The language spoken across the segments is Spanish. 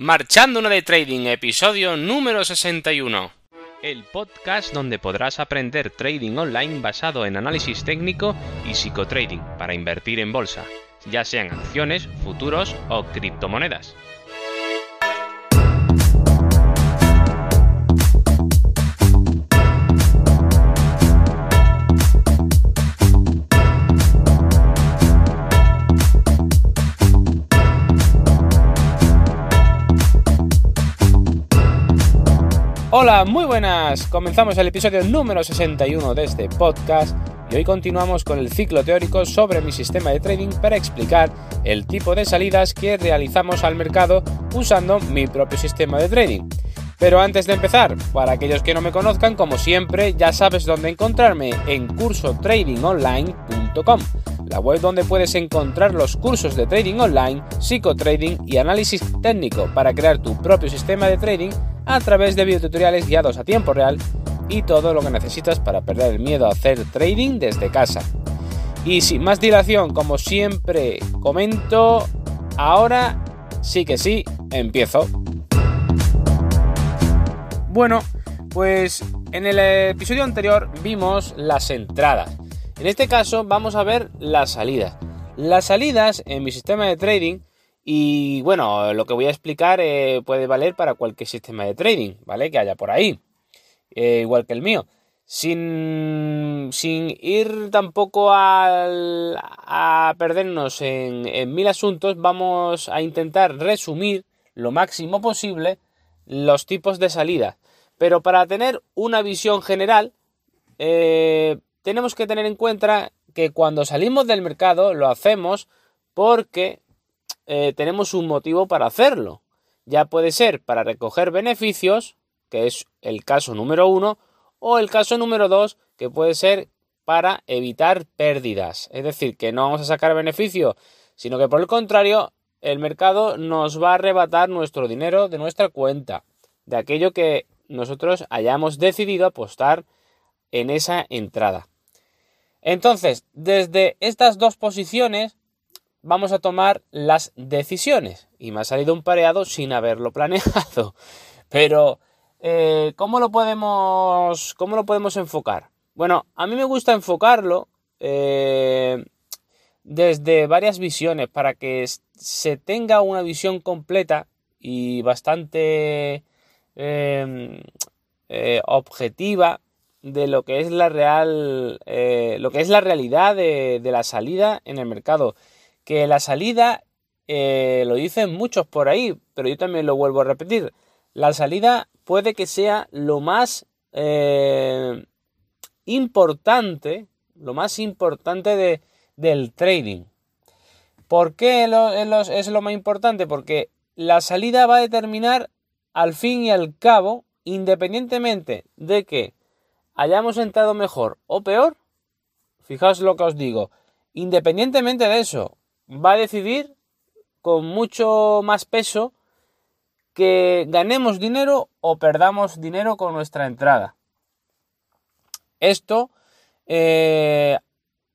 Marchando de Trading, episodio número 61. El podcast donde podrás aprender trading online basado en análisis técnico y psicotrading para invertir en bolsa, ya sean acciones, futuros o criptomonedas. Hola, muy buenas. Comenzamos el episodio número 61 de este podcast y hoy continuamos con el ciclo teórico sobre mi sistema de trading para explicar el tipo de salidas que realizamos al mercado usando mi propio sistema de trading. Pero antes de empezar, para aquellos que no me conozcan, como siempre, ya sabes dónde encontrarme en cursotradingonline.com, la web donde puedes encontrar los cursos de trading online, psicotrading y análisis técnico para crear tu propio sistema de trading a través de videotutoriales guiados a tiempo real y todo lo que necesitas para perder el miedo a hacer trading desde casa. Y sin más dilación, como siempre comento, ahora sí que sí, empiezo. Bueno, pues en el episodio anterior vimos las entradas. En este caso vamos a ver las salidas. Las salidas en mi sistema de trading y bueno, lo que voy a explicar eh, puede valer para cualquier sistema de trading, ¿vale? Que haya por ahí, eh, igual que el mío. Sin, sin ir tampoco a perdernos en, en mil asuntos, vamos a intentar resumir lo máximo posible los tipos de salida. Pero para tener una visión general, eh, tenemos que tener en cuenta que cuando salimos del mercado lo hacemos porque eh, tenemos un motivo para hacerlo. Ya puede ser para recoger beneficios, que es el caso número uno, o el caso número dos, que puede ser para evitar pérdidas. Es decir, que no vamos a sacar beneficio, sino que por el contrario, el mercado nos va a arrebatar nuestro dinero de nuestra cuenta, de aquello que nosotros hayamos decidido apostar en esa entrada. Entonces, desde estas dos posiciones vamos a tomar las decisiones. Y me ha salido un pareado sin haberlo planeado. Pero, eh, ¿cómo, lo podemos, ¿cómo lo podemos enfocar? Bueno, a mí me gusta enfocarlo eh, desde varias visiones para que se tenga una visión completa y bastante em, eh, objetiva de lo que es la real lo que es la realidad de, de la salida en el mercado que la salida, eh, lo dicen muchos por ahí, pero yo también lo vuelvo a repetir, la salida puede que sea lo más eh, importante, lo más importante de, del trading. ¿Por qué es lo más importante? Porque la salida va a determinar al fin y al cabo, independientemente de que hayamos entrado mejor o peor, fijaos lo que os digo, independientemente de eso, va a decidir con mucho más peso que ganemos dinero o perdamos dinero con nuestra entrada. Esto eh,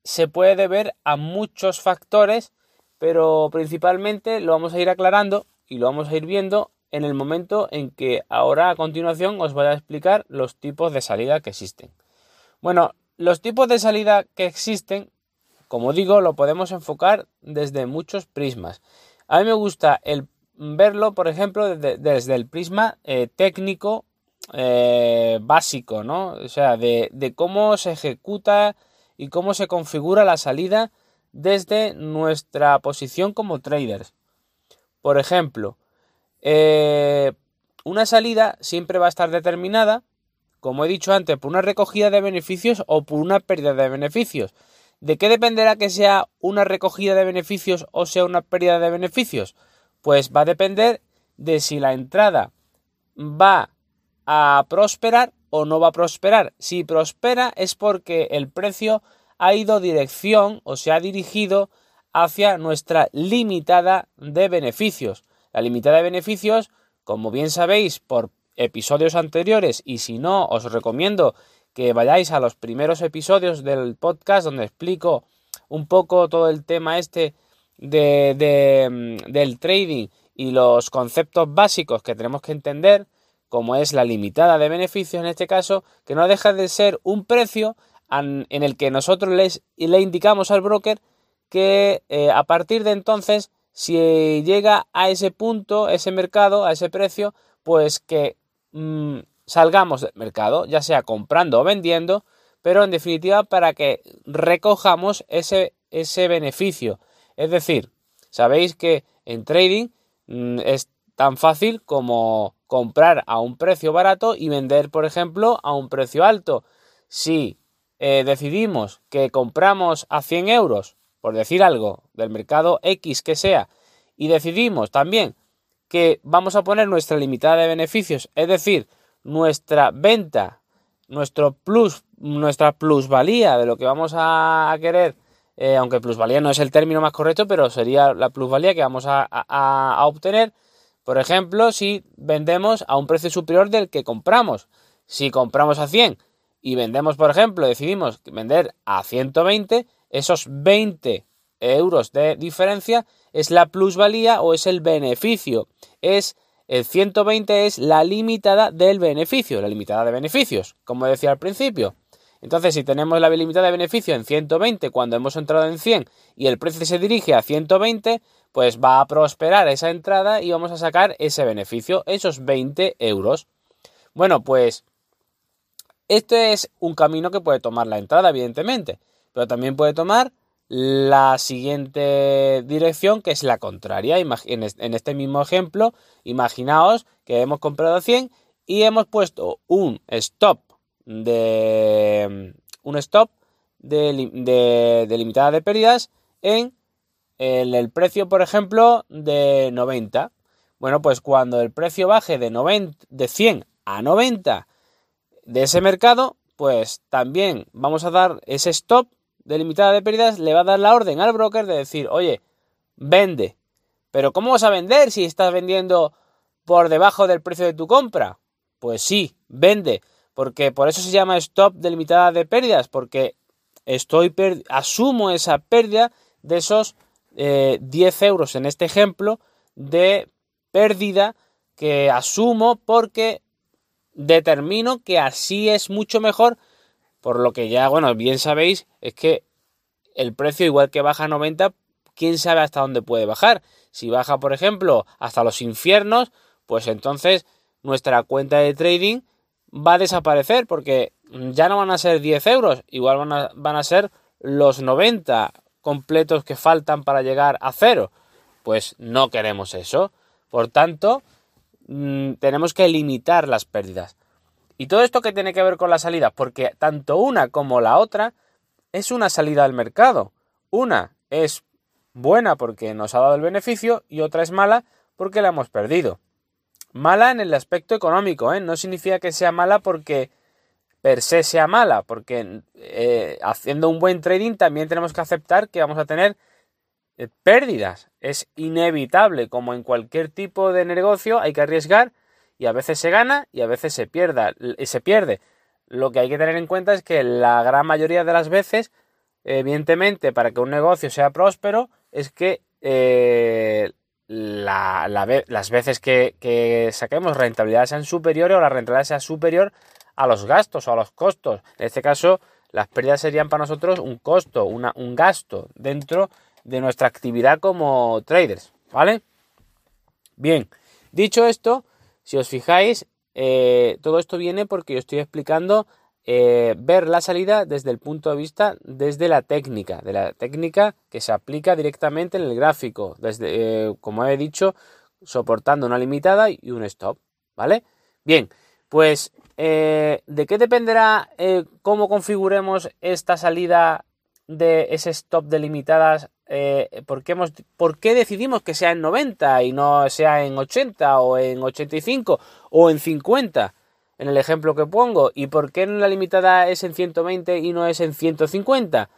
se puede deber a muchos factores, pero principalmente lo vamos a ir aclarando y lo vamos a ir viendo en el momento en que ahora a continuación os voy a explicar los tipos de salida que existen. Bueno, los tipos de salida que existen como digo, lo podemos enfocar desde muchos prismas. A mí me gusta el verlo, por ejemplo, desde, el prisma eh, técnico eh, básico, ¿no? O sea, de, cómo se ejecuta y cómo se configura la salida desde nuestra posición como traders. Por ejemplo, eh, una salida siempre va a estar determinada, como he dicho antes, por una recogida de beneficios o por una pérdida de beneficios. ¿De qué dependerá que sea una recogida de beneficios o sea una pérdida de beneficios? Pues va a depender de si la entrada va a prosperar o no va a prosperar. Si prospera es porque el precio ha ido dirección o se ha dirigido hacia nuestra limitada de beneficios. La limitada de beneficios, como bien sabéis por episodios anteriores y si no os recomiendo que vayáis a los primeros episodios del podcast donde explico un poco todo el tema este de, mm, del trading y los conceptos básicos que tenemos que entender, como es la limitada de beneficios en este caso, que no deja de ser un precio en el que nosotros les, le indicamos al broker que eh, a partir de entonces, si llega a ese punto, ese mercado, a ese precio, pues que mm, salgamos del mercado, ya sea comprando o vendiendo, pero en definitiva para que recojamos ese, ese beneficio. Es decir, sabéis que en trading mm, es tan fácil como comprar a un precio barato y vender, por ejemplo, a un precio alto. Si eh, decidimos que compramos a 100 euros, por decir algo, del mercado X que sea, y decidimos también que vamos a poner nuestra limitada de beneficios, es decir, nuestra venta, nuestro plus, nuestra plusvalía de lo que vamos a querer, eh, aunque plusvalía no es el término más correcto, pero sería la plusvalía que vamos a obtener, por ejemplo, si vendemos a un precio superior del que compramos. Si compramos a 100 y vendemos, por ejemplo, decidimos vender a 120, esos 20 euros de diferencia es la plusvalía o es el beneficio. Es el 120 es la limitada del beneficio, la limitada de beneficios, como decía al principio. Entonces, si tenemos la limitada de beneficio en 120 cuando hemos entrado en 100 y el precio se dirige a 120, pues va a prosperar esa entrada y vamos a sacar ese beneficio, esos 20 euros. Bueno, pues este es un camino que puede tomar la entrada, evidentemente, pero también puede tomar la siguiente dirección, que es la contraria. En este mismo ejemplo, imaginaos que hemos comprado 100 y hemos puesto un stop de un stop de, limitada de pérdidas en el, el, precio, por ejemplo, de 90. Bueno, pues cuando el precio baje de, 90, de 100 a 90 de ese mercado, pues también vamos a dar ese stop de limitada de pérdidas, le va a dar la orden al broker de decir, oye, vende. Pero ¿cómo vas a vender si estás vendiendo por debajo del precio de tu compra? Pues sí, vende. Porque por eso se llama stop de limitada de pérdidas, porque estoy asumo esa pérdida de esos 10 eh, euros en este ejemplo de pérdida que asumo porque determino que así es mucho mejor, por lo que ya, bueno, bien sabéis, es que el precio igual que baja a 90, quién sabe hasta dónde puede bajar. Si baja, por ejemplo, hasta los infiernos, pues entonces nuestra cuenta de trading va a desaparecer porque ya no van a ser 10 euros, igual van a, van a ser los 90 completos que faltan para llegar a cero. Pues no queremos eso. Por tanto, Mm, tenemos que limitar las pérdidas. ¿Y todo esto que tiene que ver con la salida? Porque tanto una como la otra es una salida al mercado. Una es buena porque nos ha dado el beneficio y otra es mala porque la hemos perdido. Mala en el aspecto económico, ¿eh? no significa que sea mala porque per se sea mala, porque eh, haciendo un buen trading también tenemos que aceptar que vamos a tener eh, pérdidas. Es inevitable, como en cualquier tipo de negocio, hay que arriesgar y a veces se gana y a veces se, pierda, se pierde. Lo que hay que tener en cuenta es que la gran mayoría de las veces, evidentemente, para que un negocio sea próspero, es que eh, las veces que, que, saquemos rentabilidad sean superiores o la rentabilidad sea superior a los gastos o a los costos. En este caso, las pérdidas serían para nosotros un costo, una, un gasto dentro de nuestra actividad como traders, ¿vale? Bien, dicho esto, si os fijáis, eh, todo esto viene porque yo estoy explicando eh, ver la salida desde el punto de vista desde la técnica, de la técnica que se aplica directamente en el gráfico, desde, eh, como he dicho, soportando una limitada y un stop, ¿vale? Bien, pues ¿de qué dependerá cómo configuremos esta salida de ese stop de limitadas eh, ¿por, qué hemos, ¿por qué decidimos que sea en 90 y no sea en 80 o en 85 o en 50? En el ejemplo que pongo. ¿Y por qué la limitada es en 120 y no es en 150?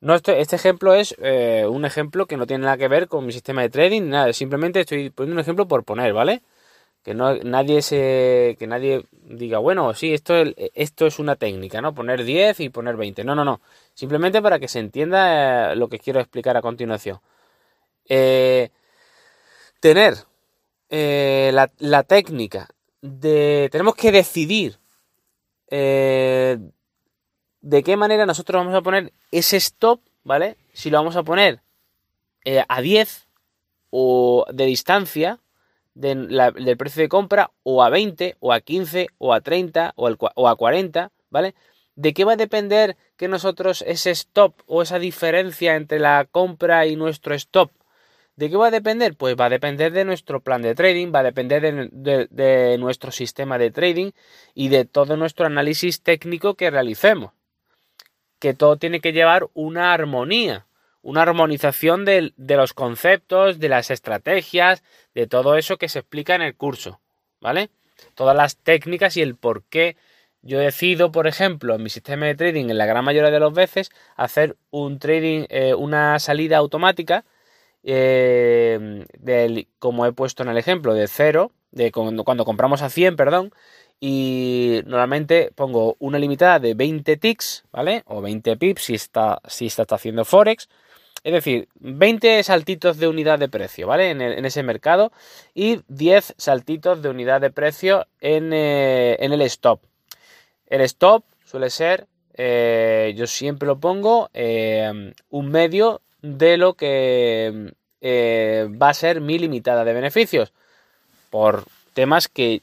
No este, este ejemplo es eh, un ejemplo que no tiene nada que ver con mi sistema de trading, nada, simplemente estoy poniendo un ejemplo por poner, ¿vale? Que no nadie se que nadie diga, bueno, sí, esto, esto es una técnica, ¿no? Poner 10 y poner 20. No, no, no. Simplemente para que se entienda eh, lo que quiero explicar a continuación. Eh, tener eh, la, técnica de... Tenemos que decidir de qué manera nosotros vamos a poner ese stop, ¿vale? Si lo vamos a poner a 10 o de distancia del precio de compra o a 20 o a 15 o a 30 o, a 40, ¿vale? ¿De qué va a depender que nosotros ese stop o esa diferencia entre la compra y nuestro stop? ¿De qué va a depender? Pues va a depender de nuestro plan de trading, va a depender de, nuestro sistema de trading y de todo nuestro análisis técnico que realicemos. Que todo tiene que llevar una armonía, una armonización de, los conceptos, de las estrategias, de todo eso que se explica en el curso, ¿vale? Todas las técnicas y el por qué yo decido, por ejemplo, en mi sistema de trading, en la gran mayoría de las veces, hacer un trading, eh, una salida automática, eh, como he puesto en el ejemplo, de cero, de cuando, compramos a 100, perdón, y normalmente pongo una limitada de 20 ticks, ¿vale? O 20 pips si está, si está haciendo Forex. Es decir, 20 saltitos de unidad de precio, ¿vale? En, ese mercado y 10 saltitos de unidad de precio en, eh, en el stop. El stop suele ser, eh, yo siempre lo pongo, eh, un medio de lo que va a ser mi limitada de beneficios. Por temas que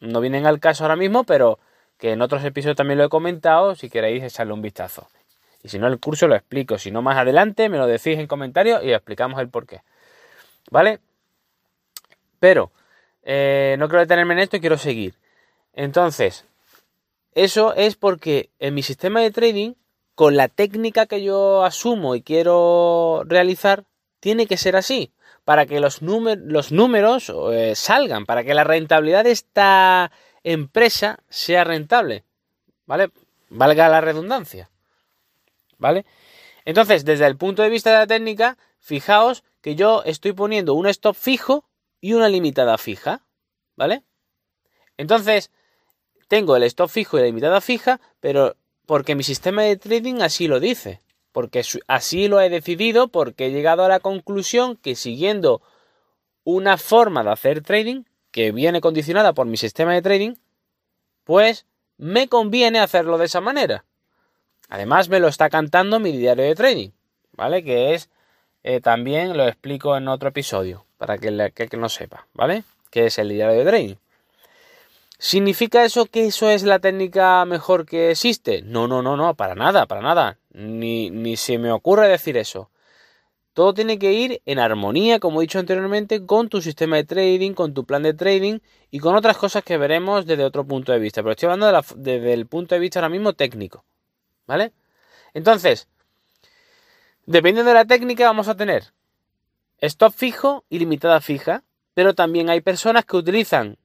no vienen al caso ahora mismo, pero que en otros episodios también lo he comentado, si queréis echarle un vistazo. Y si no, el curso lo explico. Si no, más adelante me lo decís en comentarios y explicamos el porqué. ¿Vale? Pero no quiero detenerme en esto y quiero seguir. Entonces, eso es porque en mi sistema de trading, con la técnica que yo asumo y quiero realizar, tiene que ser así. Para que los, los números eh, salgan, para que la rentabilidad de esta empresa sea rentable. ¿Vale? Valga la redundancia. ¿Vale? Entonces, desde el punto de vista de la técnica, fijaos que yo estoy poniendo un stop fijo y una limitada fija. ¿Vale? Entonces, tengo el stop fijo y la limitada fija, pero porque mi sistema de trading así lo dice. Porque así lo he decidido, porque he llegado a la conclusión que siguiendo una forma de hacer trading, que viene condicionada por mi sistema de trading, pues me conviene hacerlo de esa manera. Además, me lo está cantando mi diario de trading, ¿vale? Que es, eh, también lo explico en otro episodio, para que, que, que no sepa, ¿vale? Que es el diario de trading. ¿Significa eso que eso es la técnica mejor que existe? No, no, no, no, para nada, para nada. Ni, ni se me ocurre decir eso. Todo tiene que ir en armonía, como he dicho anteriormente, con tu sistema de trading, con tu plan de trading y con otras cosas que veremos desde otro punto de vista. Pero estoy hablando desde el punto de vista ahora mismo técnico. ¿Vale? Entonces, dependiendo de la técnica, vamos a tener stop fijo y limitada fija. Pero también hay personas que utilizan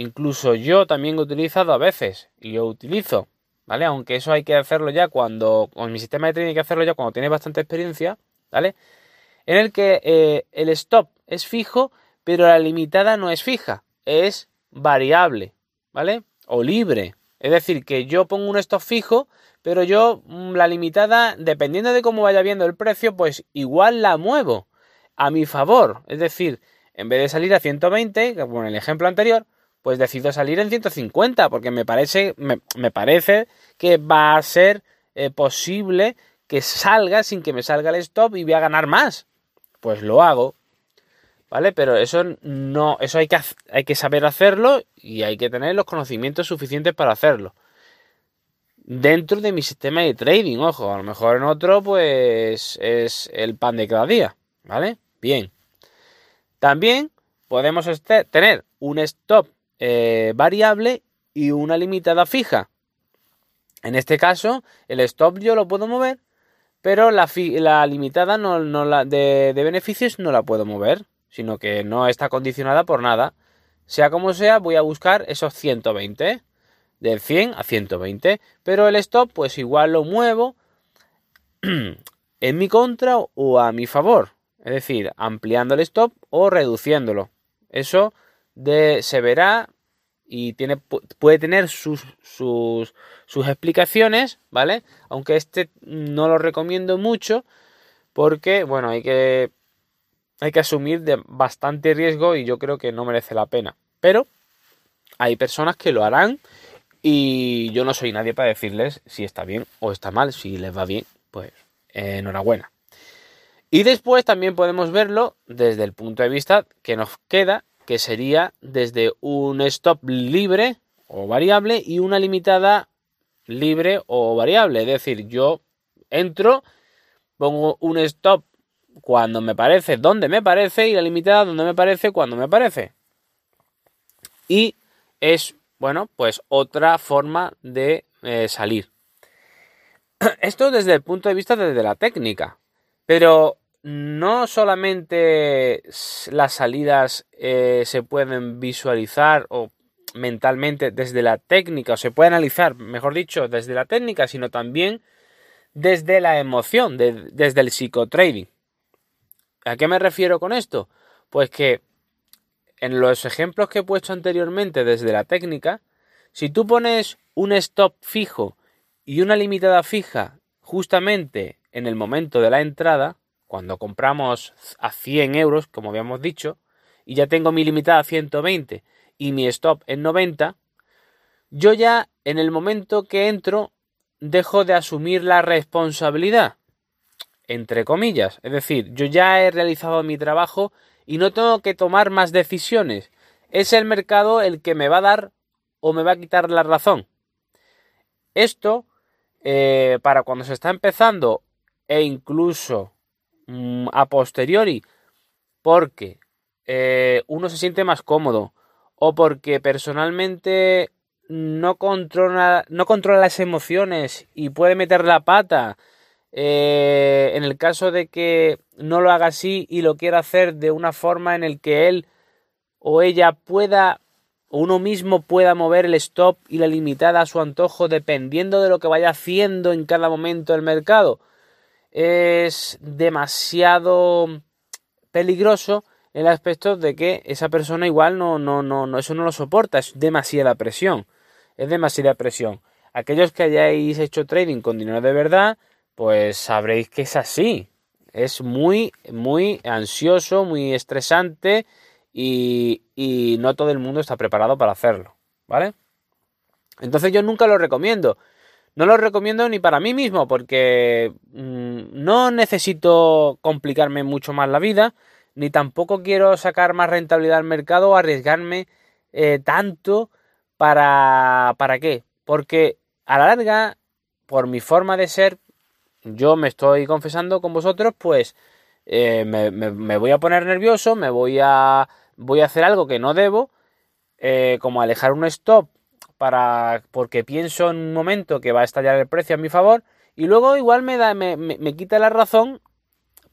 Incluso yo también he utilizado a veces y yo utilizo, ¿vale? Aunque eso hay que hacerlo ya cuando, con mi sistema de trading hay que hacerlo ya cuando tienes bastante experiencia, ¿vale? En el que eh, el stop es fijo, pero la limitada no es fija, es variable, ¿vale? O libre. Es decir, que yo pongo un stop fijo, pero yo mm, la limitada, dependiendo de cómo vaya viendo el precio, pues igual la muevo a mi favor. Es decir, en vez de salir a 120, como en el ejemplo anterior, pues decido salir en 150 porque me parece, me, parece que va a ser eh, posible que salga sin que me salga el stop y voy a ganar más. Pues lo hago, ¿vale? Pero eso no, eso hay que, hay que saber hacerlo y hay que tener los conocimientos suficientes para hacerlo. Dentro de mi sistema de trading, ojo, a lo mejor en otro pues es el pan de cada día, ¿vale? Bien. También podemos este, tener un stop eh, variable y una limitada fija. En este caso, el stop yo lo puedo mover, pero la, la limitada no, la, de, beneficios no la puedo mover, sino que no está condicionada por nada. Sea como sea, voy a buscar esos 120, del 100 a 120, pero el stop pues igual lo muevo en mi contra o a mi favor, es decir, ampliando el stop o reduciéndolo. Eso de, se verá y tiene, puede tener sus, sus, sus explicaciones, ¿vale? Aunque este no lo recomiendo mucho porque, bueno, hay que hay que asumir de bastante riesgo y yo creo que no merece la pena. Pero hay personas que lo harán y yo no soy nadie para decirles si está bien o está mal. Si les va bien, pues enhorabuena. Y después también podemos verlo desde el punto de vista que nos queda, que sería desde un stop libre o variable y una limitada libre o variable. Es decir, yo entro, pongo un stop cuando me parece, donde me parece, y la limitada donde me parece, cuando me parece. Y es, bueno, pues otra forma de eh, salir. Esto desde el punto de vista desde la técnica. Pero no solamente las salidas eh, se pueden visualizar o mentalmente desde la técnica, o se puede analizar, mejor dicho, desde la técnica, sino también desde la emoción, desde el psicotrading. ¿A qué me refiero con esto? Pues que en los ejemplos que he puesto anteriormente desde la técnica, si tú pones un stop fijo y una limitada fija justamente en el momento de la entrada, cuando compramos a 100 euros, como habíamos dicho, y ya tengo mi limitada a 120 y mi stop en 90, yo ya en el momento que entro dejo de asumir la responsabilidad, entre comillas. Es decir, yo ya he realizado mi trabajo y no tengo que tomar más decisiones. Es el mercado el que me va a dar o me va a quitar la razón. Esto, eh, para cuando se está empezando e incluso mm, a posteriori, porque eh, uno se siente más cómodo o porque personalmente no controla, no controla las emociones y puede meter la pata. Eh, en el caso de que no lo haga así y lo quiera hacer de una forma en el que él o ella pueda o uno mismo pueda mover el stop y la limitada a su antojo dependiendo de lo que vaya haciendo en cada momento el mercado es demasiado peligroso el aspecto de que esa persona igual no, no, no, no, eso no lo soporta, es demasiada presión es demasiada presión. Aquellos que hayáis hecho trading con dinero de verdad, pues sabréis que es así. Es muy, muy ansioso, muy estresante y, y no todo el mundo está preparado para hacerlo, ¿vale? Entonces yo nunca lo recomiendo. No lo recomiendo ni para mí mismo porque mm, no necesito complicarme mucho más la vida, ni tampoco quiero sacar más rentabilidad al mercado o arriesgarme eh, tanto ¿Para, ¿Para qué? Porque a la larga, por mi forma de ser, yo me estoy confesando con vosotros, pues eh, me, voy a poner nervioso, me voy a, voy a hacer algo que no debo, eh, como alejar un stop para, porque pienso en un momento que va a estallar el precio a mi favor, y luego igual me, da, me, me quita la razón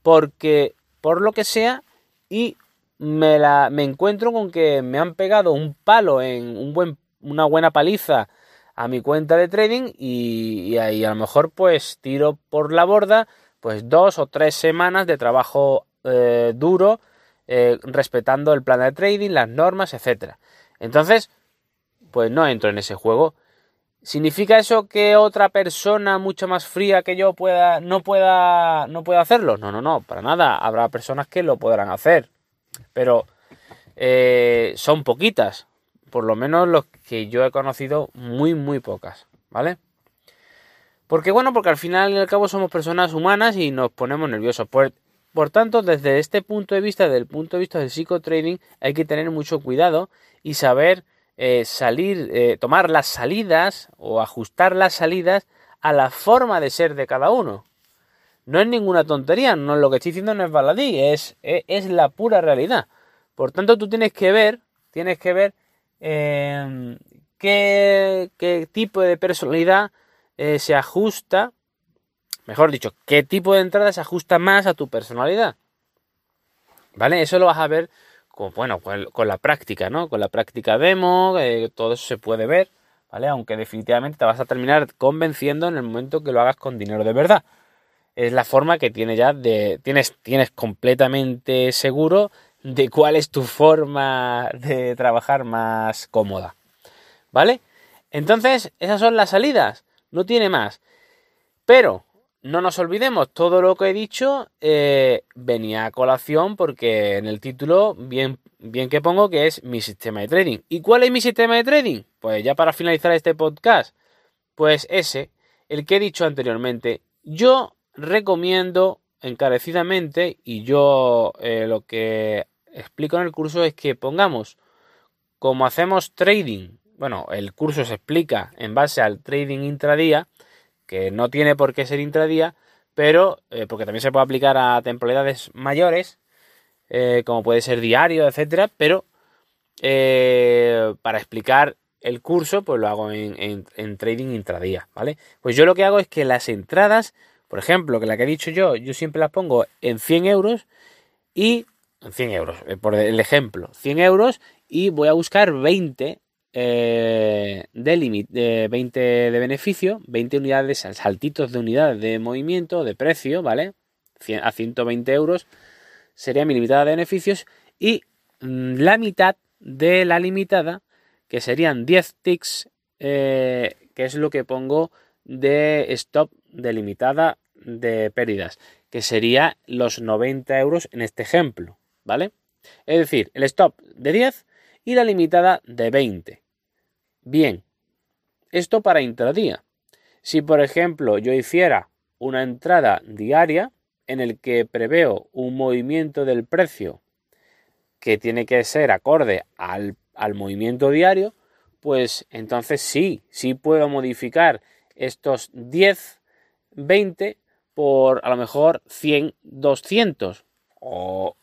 porque, por lo que sea, y me, la, me encuentro con que me han pegado un palo en un buen una buena paliza a mi cuenta de trading y, ahí a lo mejor pues tiro por la borda pues dos o tres semanas de trabajo eh, duro eh, respetando el plan de trading, las normas, etcétera. Entonces, pues no entro en ese juego. ¿Significa eso que otra persona mucho más fría que yo pueda, no pueda, no pueda hacerlo? No, no, no, para nada. Habrá personas que lo podrán hacer. Pero eh, son poquitas por lo menos los que yo he conocido, muy, muy pocas, ¿vale? Porque bueno, porque al final y al cabo somos personas humanas y nos ponemos nerviosos. Por, por tanto, desde este punto de vista, desde el punto de vista del psicotrading, hay que tener mucho cuidado y saber eh, salir, eh, tomar las salidas o ajustar las salidas a la forma de ser de cada uno. No es ninguna tontería, no lo que estoy diciendo no es baladí, es, es, es la pura realidad. Por tanto, tú tienes que ver, tienes que ver Em, qué, tipo de personalidad eh, se ajusta, mejor dicho, qué tipo de entrada se ajusta más a tu personalidad. ¿Vale? Eso lo vas a ver con, bueno, con, la práctica, ¿no? Con la práctica demo, eh, todo eso se puede ver, ¿vale? Aunque definitivamente te vas a terminar convenciendo en el momento que lo hagas con dinero de verdad. Es la forma que tiene ya de. Tienes, tienes completamente seguro de cuál es tu forma de trabajar más cómoda. ¿Vale? Entonces, esas son las salidas. No tiene más. Pero no nos olvidemos, todo lo que he dicho eh, venía a colación porque en el título bien, bien que pongo que es mi sistema de trading. ¿Y cuál es mi sistema de trading? Pues ya para finalizar este podcast, pues ese, el que he dicho anteriormente. Yo recomiendo encarecidamente y yo eh, lo que explico en el curso es que pongamos como hacemos trading, bueno, el curso se explica en base al trading intradía, que no tiene por qué ser intradía, pero eh, porque también se puede aplicar a temporalidades mayores, eh, como puede ser diario, etcétera, pero para explicar el curso, pues lo hago en, trading intradía, ¿vale? Pues yo lo que hago es que las entradas, por ejemplo, que la que he dicho yo, yo siempre las pongo en 100 euros y en 100 euros, por el ejemplo, 100 euros y voy a buscar 20 eh, de, 20 de beneficio, 20 unidades, saltitos de unidades de movimiento, de precio, ¿vale? A 120 euros sería mi limitada de beneficios y mm, la mitad de la limitada, que serían 10 ticks, eh, que es lo que pongo de stop de limitada de pérdidas, que sería los 90 euros en este ejemplo, ¿vale? Es decir, el stop de 10 y la limitada de 20. Bien, esto para intradía. Si por ejemplo yo hiciera una entrada diaria en el que preveo un movimiento del precio que tiene que ser acorde al, al movimiento diario, pues entonces sí, sí puedo modificar estos 10, 20 por a lo mejor 100, 200 o,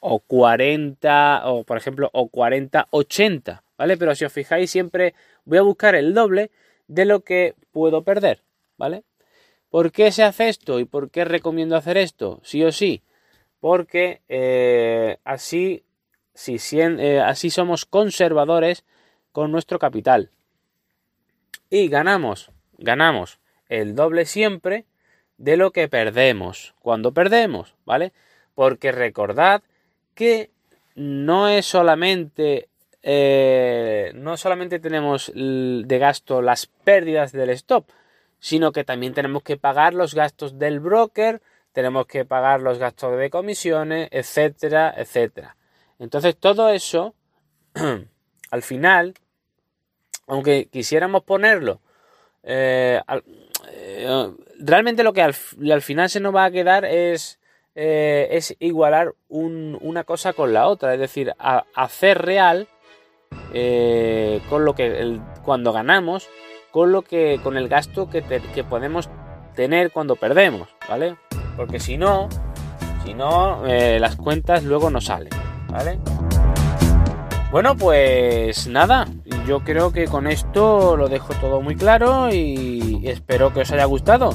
o 40 o por ejemplo o 40, 80, ¿vale? Pero si os fijáis siempre voy a buscar el doble de lo que puedo perder, ¿vale? ¿Por qué se hace esto y por qué recomiendo hacer esto? Sí o sí. Porque eh, así, si, eh, así somos conservadores con nuestro capital. Y ganamos, ganamos el doble siempre de lo que perdemos cuando perdemos, ¿vale? Porque recordad que no es solamente eh, no solamente tenemos de gasto las pérdidas del stop, sino que también tenemos que pagar los gastos del broker, tenemos que pagar los gastos de comisiones, etcétera, etcétera. Entonces todo eso, al final, aunque quisiéramos ponerlo, eh, eh, realmente lo que al, final se nos va a quedar es, es igualar una cosa con la otra, es decir, hacer real eh, con lo que cuando ganamos, con lo que con el gasto que, podemos tener cuando perdemos, ¿vale? Porque si no, si no, eh, las cuentas luego no salen, ¿vale? Bueno, pues nada, yo creo que con esto lo dejo todo muy claro y espero que os haya gustado.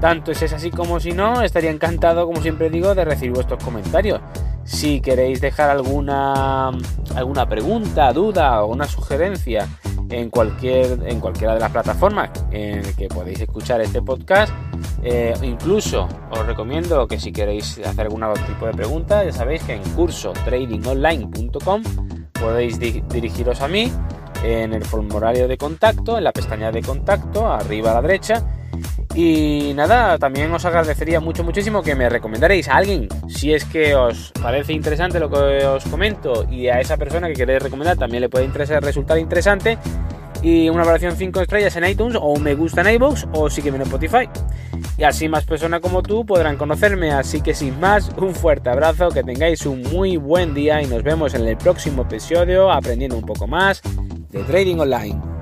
Tanto si es así como si no, estaría encantado, como siempre digo, de recibir vuestros comentarios. Si queréis dejar alguna, alguna pregunta, duda o una sugerencia en, cualquier, en cualquiera de las plataformas en que podéis escuchar este podcast, eh, incluso os recomiendo que si queréis hacer algún tipo de pregunta, ya sabéis que en curso tradingonline.com podéis dirigiros a mí en el formulario de contacto, en la pestaña de contacto, arriba a la derecha y nada, también os agradecería mucho, muchísimo que me recomendaréis a alguien, si es que os parece interesante lo que os comento y a esa persona que queréis recomendar también le puede interesar, resultar interesante. Y una valoración 5 estrellas en iTunes o un me gusta en iVoox o sígueme en Spotify. Y así más personas como tú podrán conocerme. Así que sin más, un fuerte abrazo, que tengáis un muy buen día y nos vemos en el próximo episodio aprendiendo un poco más de Trading Online.